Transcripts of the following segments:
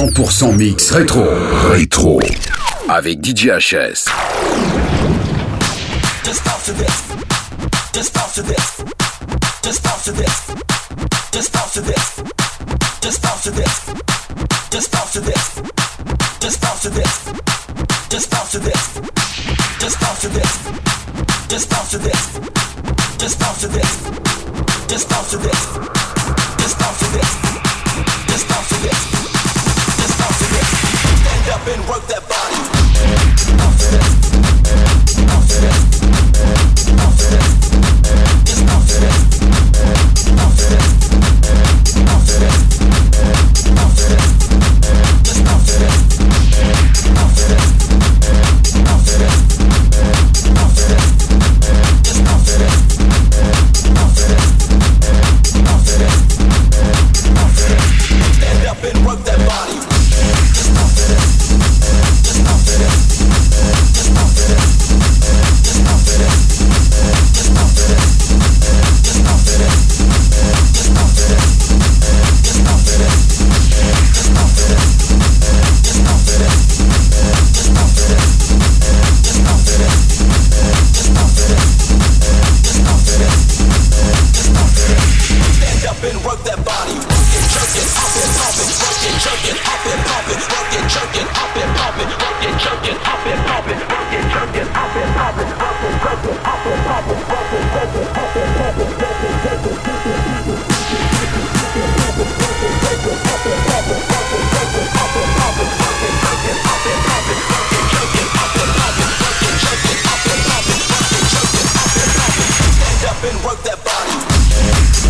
100% mix rétro. Rétro. Avec DJ HS. Just bounce to this. Just bounce to this. Just bounce to this. Just bounce to this. Just bounce to this. Just bounce to this. Just bounce to this. Just bounce to this. Just bounce to this. Just bounce to this. Just bounce to this. Just bounce to this. been worth that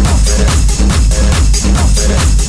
Nothing, nothing, nothing.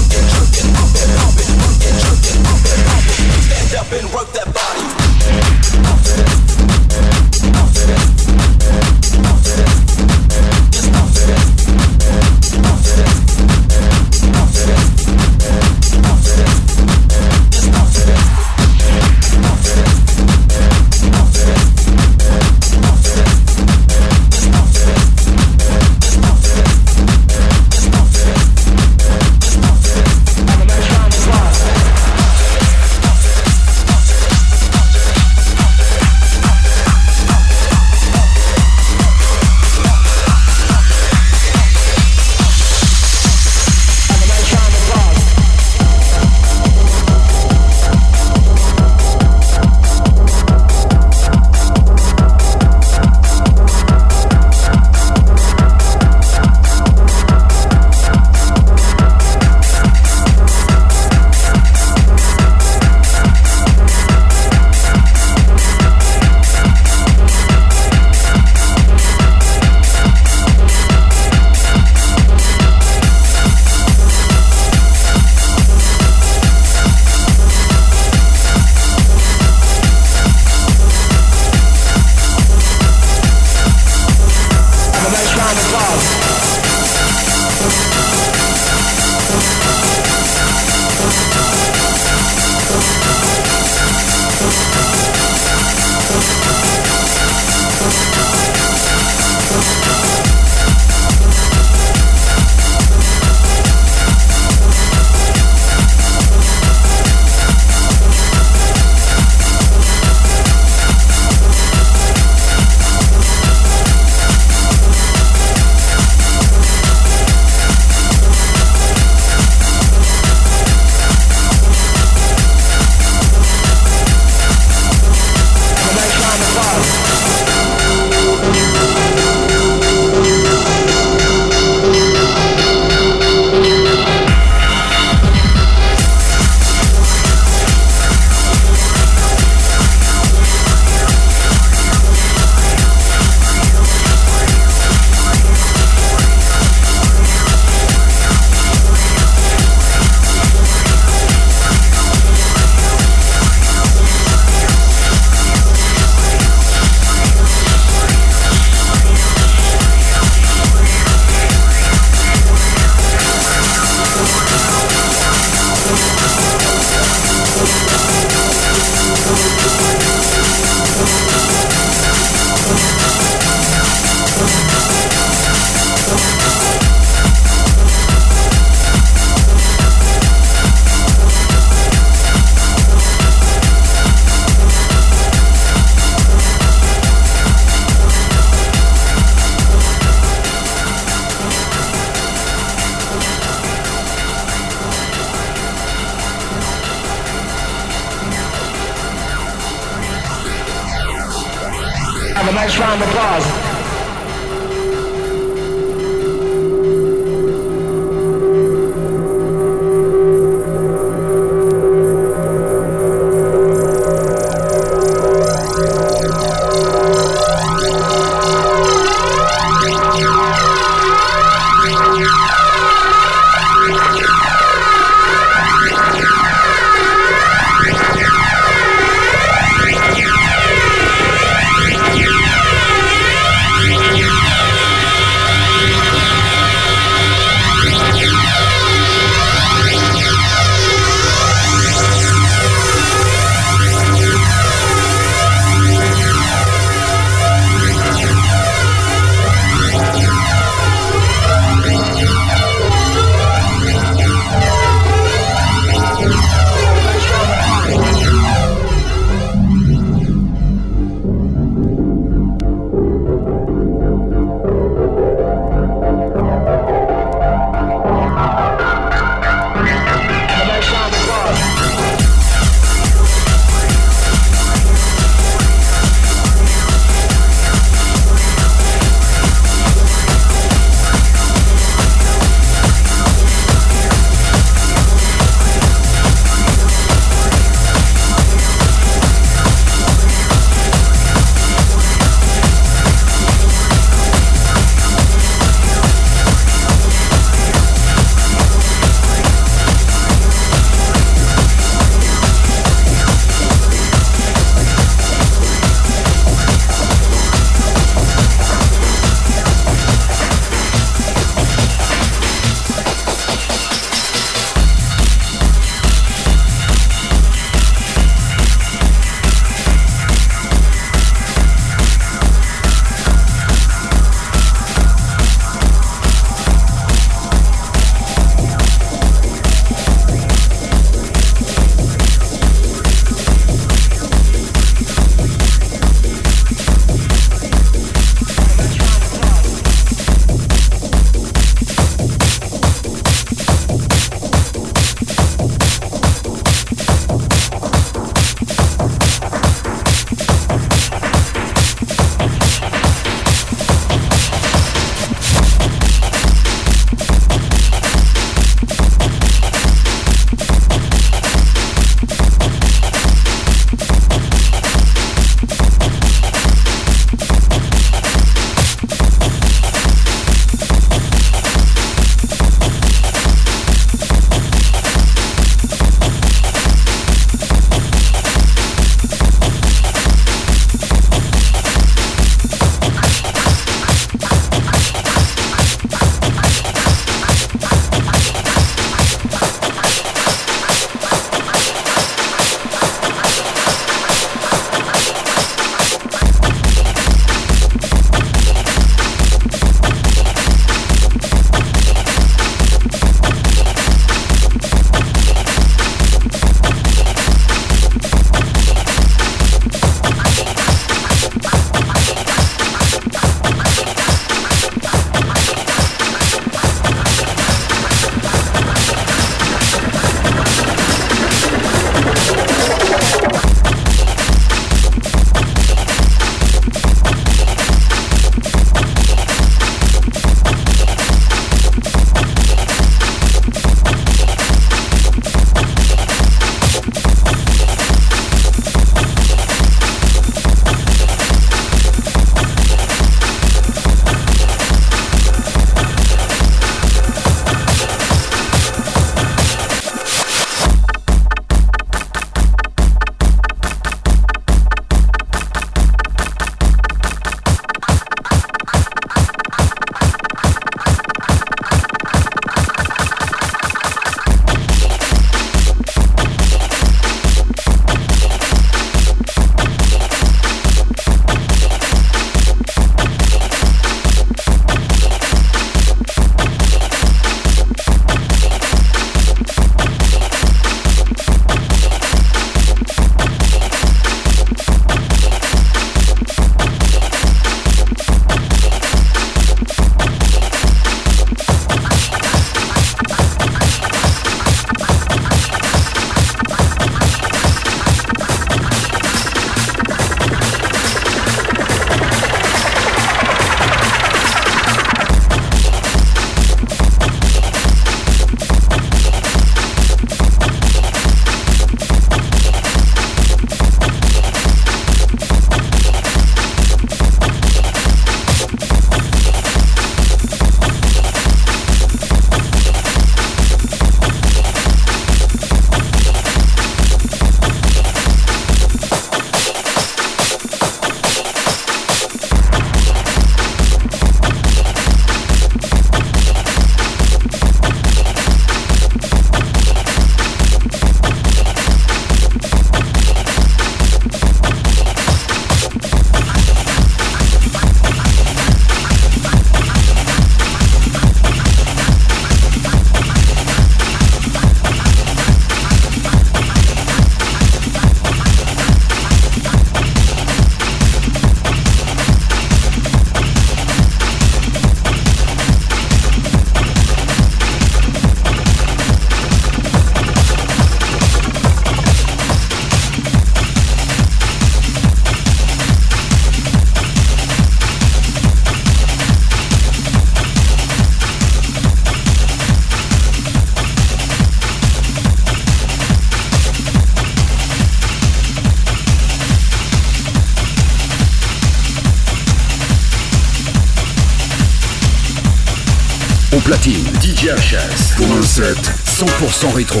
100% rétro.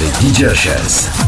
Avec DJ HS.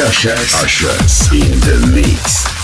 Ushers in the mix.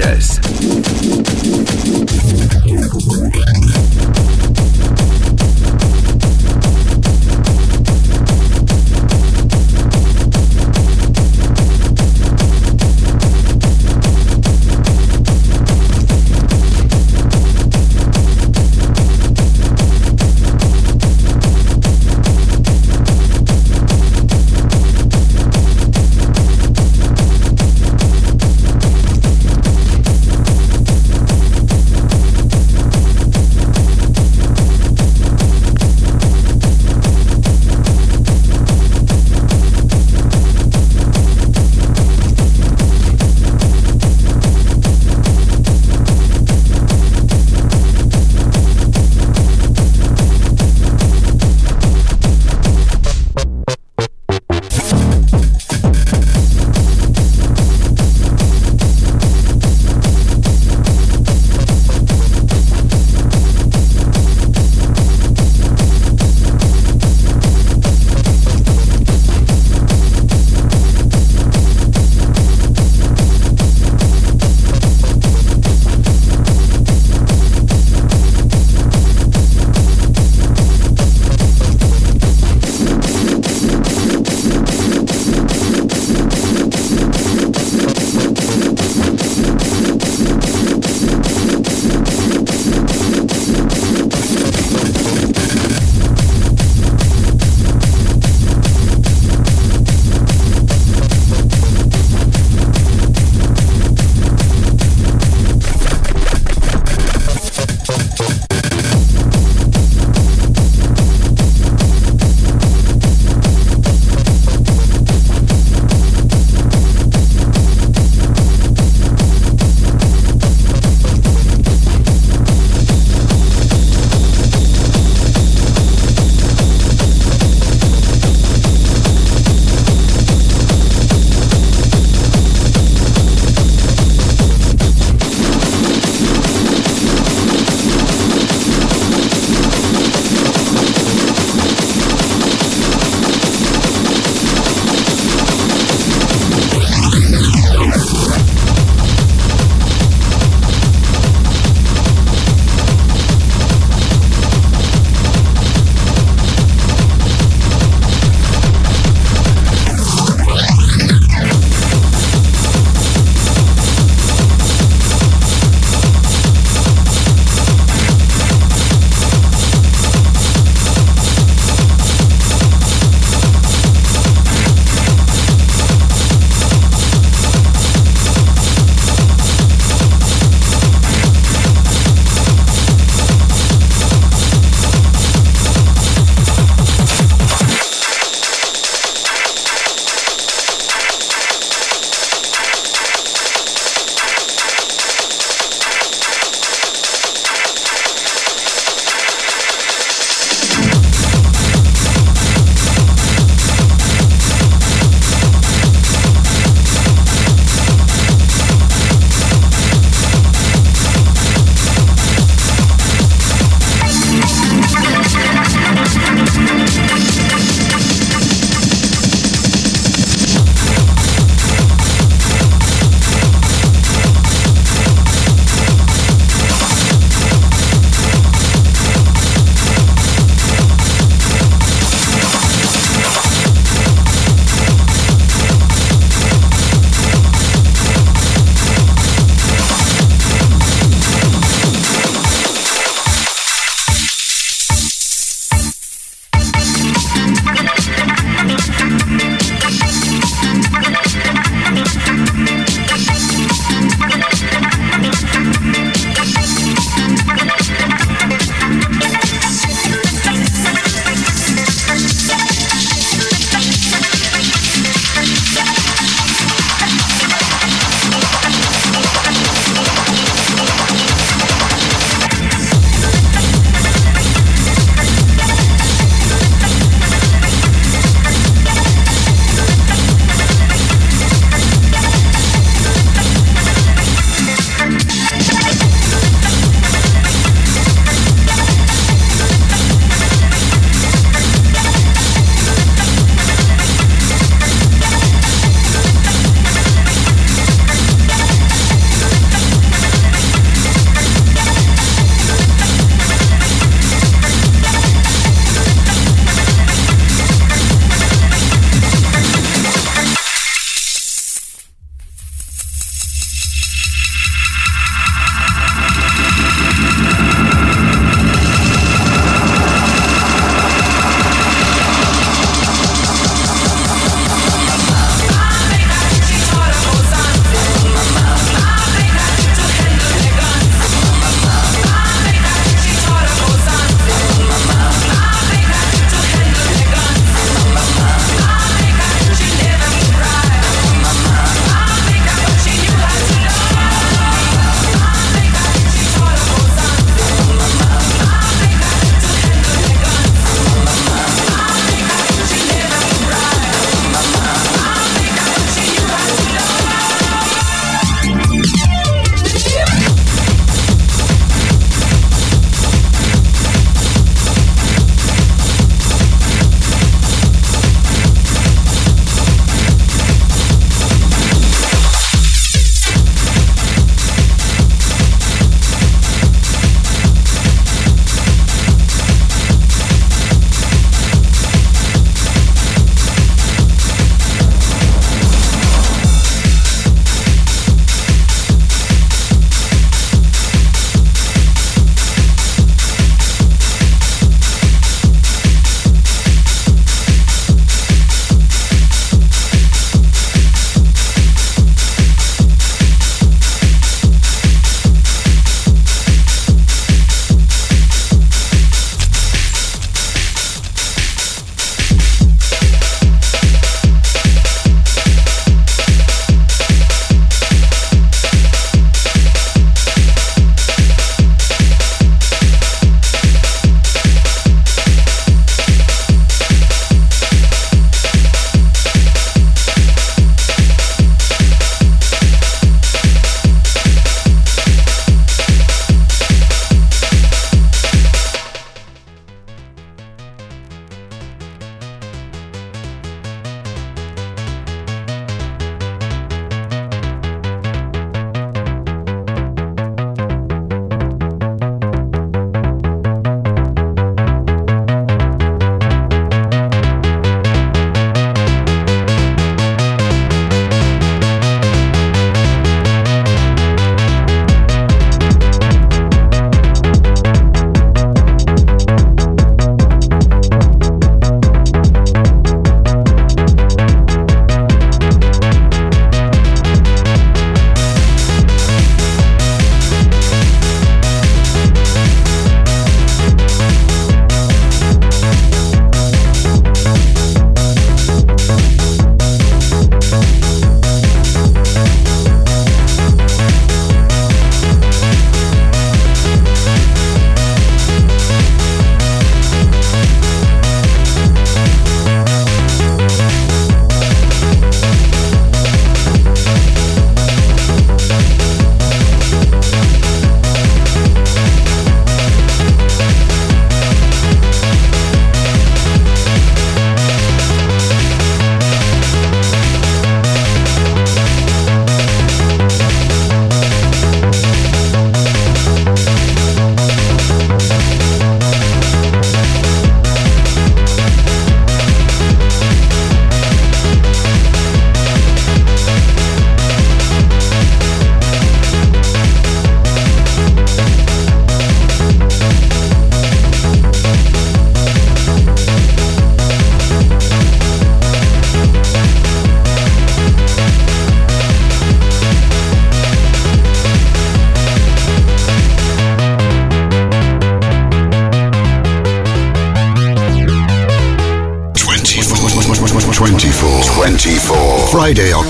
Avec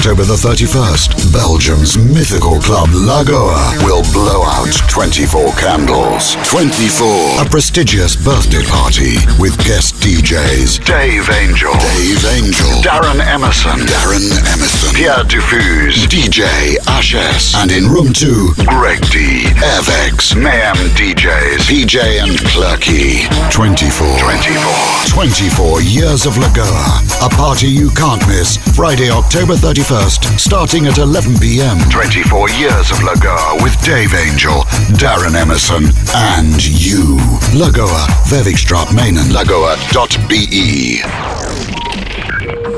October the 31st, Belgium's mythical club Lagoa will blow out 24 candles. 24. A prestigious birthday party with guest DJs Dave Angel, Dave Angel, Darren Emerson, Darren Emerson, Pierre Diffuse, DJ Ashes, and in room 2, Greg D, Avex, Mayhem DJs, PJ and Clerky. 24. 24. 24 years of Lagoa. A party you can't miss. Friday, October 31st, starting at 11 p.m. 24 years of Lagoa with Dave Angel, Darren Emerson, and you. Lagoa, Wervikstraat Menen, lagoa.be.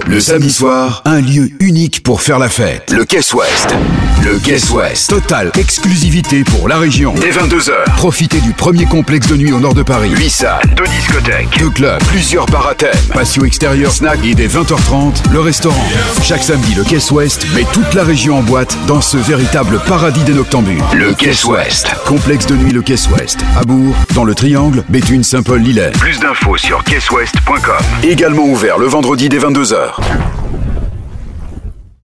Le samedi soir, un lieu unique pour faire la fête. Le Key West. Le Caisse Ouest. Totale exclusivité pour la région. Dès 22h. Profitez du premier complexe de nuit au nord de Paris. 8 salles, 2 discothèques, 2 clubs, plusieurs bars à thème, patio extérieur, snack et dès 20h30, le restaurant. Chaque samedi, le Caisse Ouest met toute la région en boîte dans ce véritable paradis des noctambules. Le Caisse Ouest. Complexe de nuit Le Caisse Ouest. À Bourg, dans le Triangle, Béthune, Saint-Paul, Lillet. Plus d'infos sur caisseouest.com. Également ouvert le vendredi dès 22h.